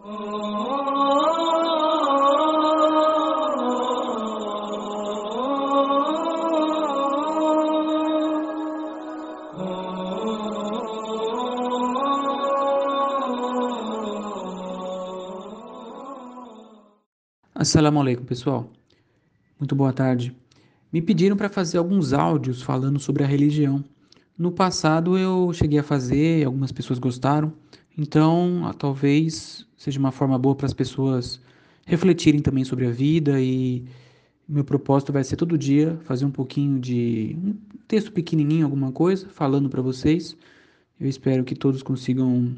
Assalamu alaikum, pessoal. Muito boa tarde. Me pediram para fazer alguns áudios falando sobre a religião. No passado eu cheguei a fazer, algumas pessoas gostaram, então ah, talvez seja uma forma boa para as pessoas refletirem também sobre a vida e meu propósito vai ser todo dia fazer um pouquinho de um texto pequenininho, alguma coisa, falando para vocês. Eu espero que todos consigam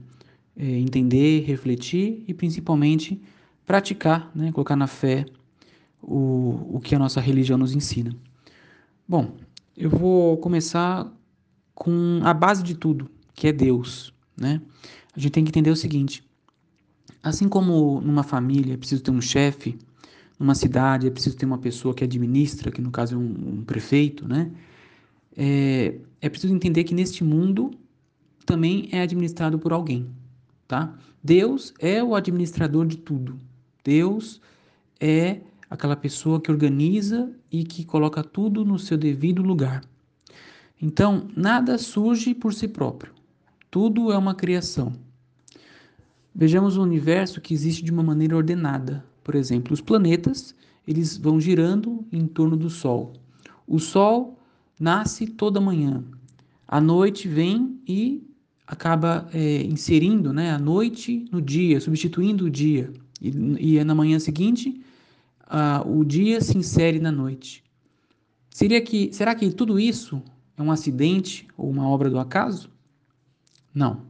é, entender, refletir e principalmente praticar, né, colocar na fé o, o que a nossa religião nos ensina. Bom, eu vou começar com a base de tudo, que é Deus, né? A gente tem que entender o seguinte: assim como numa família é preciso ter um chefe, numa cidade é preciso ter uma pessoa que administra, que no caso é um, um prefeito, né? É, é preciso entender que neste mundo também é administrado por alguém, tá? Deus é o administrador de tudo. Deus é aquela pessoa que organiza e que coloca tudo no seu devido lugar. Então, nada surge por si próprio. Tudo é uma criação. Vejamos o universo que existe de uma maneira ordenada. Por exemplo, os planetas, eles vão girando em torno do Sol. O Sol nasce toda manhã. A noite vem e acaba é, inserindo né, a noite no dia, substituindo o dia. E, e na manhã seguinte, uh, o dia se insere na noite. Seria que, será que tudo isso é um acidente ou uma obra do acaso? Não.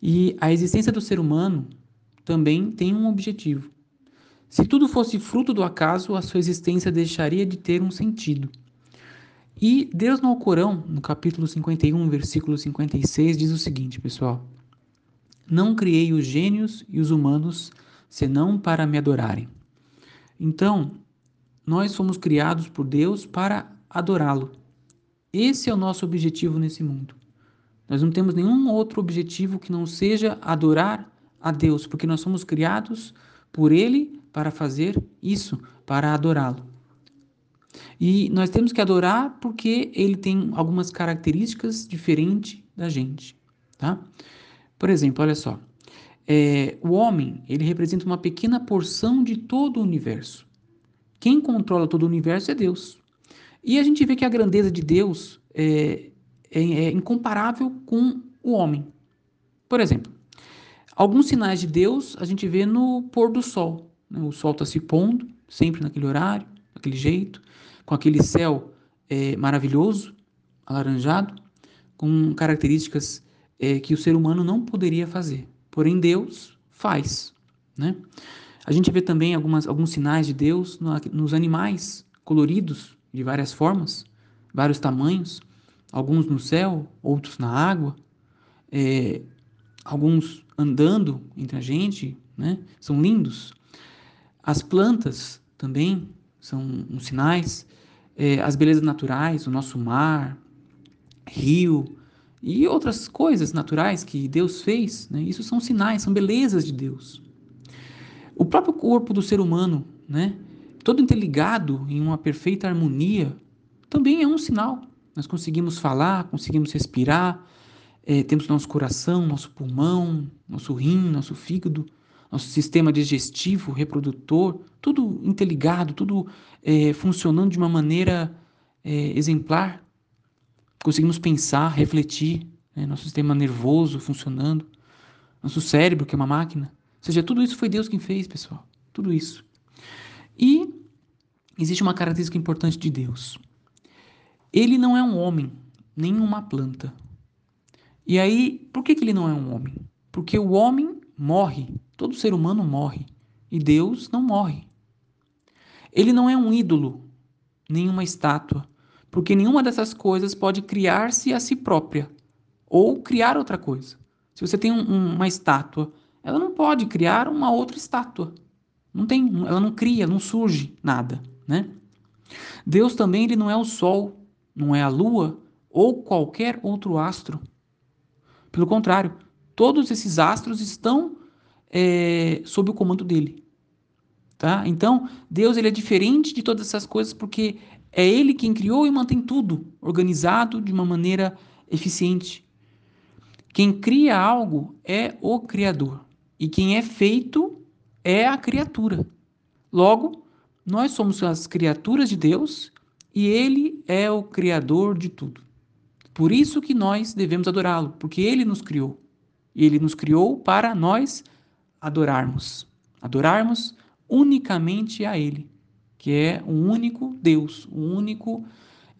E a existência do ser humano também tem um objetivo. Se tudo fosse fruto do acaso, a sua existência deixaria de ter um sentido. E Deus no Alcorão, no capítulo 51, versículo 56, diz o seguinte, pessoal: Não criei os gênios e os humanos senão para me adorarem. Então, nós fomos criados por Deus para adorá-lo. Esse é o nosso objetivo nesse mundo. Nós não temos nenhum outro objetivo que não seja adorar a Deus, porque nós somos criados por Ele para fazer isso, para adorá-lo. E nós temos que adorar porque Ele tem algumas características diferentes da gente, tá? Por exemplo, olha só é, o homem ele representa uma pequena porção de todo o universo. Quem controla todo o universo é Deus. E a gente vê que a grandeza de Deus é, é, incomparável com o homem. Por exemplo, alguns sinais de Deus a gente vê no pôr do sol. Né? O sol está se pondo, sempre naquele horário, daquele jeito, com aquele céu é, maravilhoso, alaranjado, com características é, que o ser humano não poderia fazer. Porém, Deus faz. Né? A gente vê também algumas, alguns sinais de Deus nos animais coloridos de várias formas, vários tamanhos, alguns no céu, outros na água, é, alguns andando entre a gente, né? são lindos. As plantas também são uns sinais, é, as belezas naturais, o nosso mar, rio, e outras coisas naturais que Deus fez, né? isso são sinais, são belezas de Deus. O próprio corpo do ser humano, né? todo interligado em uma perfeita harmonia, também é um sinal. Nós conseguimos falar, conseguimos respirar, é, temos nosso coração, nosso pulmão, nosso rim, nosso fígado, nosso sistema digestivo, reprodutor, tudo interligado, tudo é, funcionando de uma maneira é, exemplar conseguimos pensar, refletir, né? nosso sistema nervoso funcionando, nosso cérebro, que é uma máquina. Ou seja, tudo isso foi Deus quem fez, pessoal. Tudo isso. E existe uma característica importante de Deus. Ele não é um homem, nem uma planta. E aí, por que, que ele não é um homem? Porque o homem morre, todo ser humano morre, e Deus não morre. Ele não é um ídolo, nem uma estátua, porque nenhuma dessas coisas pode criar-se a si própria ou criar outra coisa. Se você tem um, uma estátua, ela não pode criar uma outra estátua. Não tem, ela não cria, não surge nada, né? Deus também ele não é o sol, não é a lua ou qualquer outro astro. Pelo contrário, todos esses astros estão é, sob o comando dele. Tá? Então, Deus ele é diferente de todas essas coisas porque é ele quem criou e mantém tudo organizado de uma maneira eficiente. Quem cria algo é o Criador e quem é feito é a criatura. Logo, nós somos as criaturas de Deus e ele é o Criador de tudo. Por isso que nós devemos adorá-lo, porque ele nos criou. E ele nos criou para nós adorarmos. Adorarmos unicamente a Ele, que é o único Deus, o único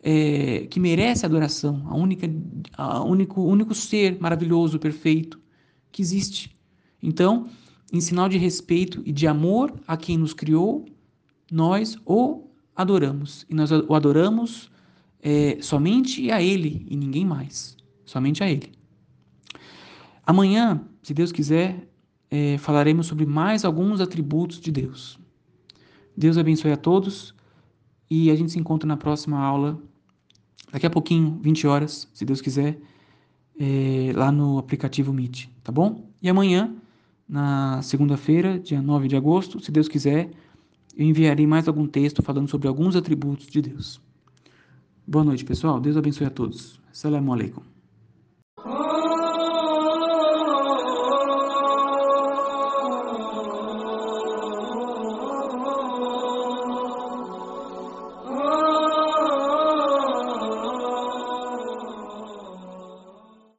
é, que merece adoração, a única, a único, único ser maravilhoso, perfeito que existe. Então, em sinal de respeito e de amor a quem nos criou, nós o adoramos. E nós o adoramos é, somente a Ele e ninguém mais. Somente a Ele. Amanhã, se Deus quiser, é, falaremos sobre mais alguns atributos de Deus. Deus abençoe a todos e a gente se encontra na próxima aula, daqui a pouquinho, 20 horas, se Deus quiser, é, lá no aplicativo Meet, tá bom? E amanhã, na segunda-feira, dia 9 de agosto, se Deus quiser, eu enviarei mais algum texto falando sobre alguns atributos de Deus. Boa noite, pessoal. Deus abençoe a todos. Assalamu alaikum.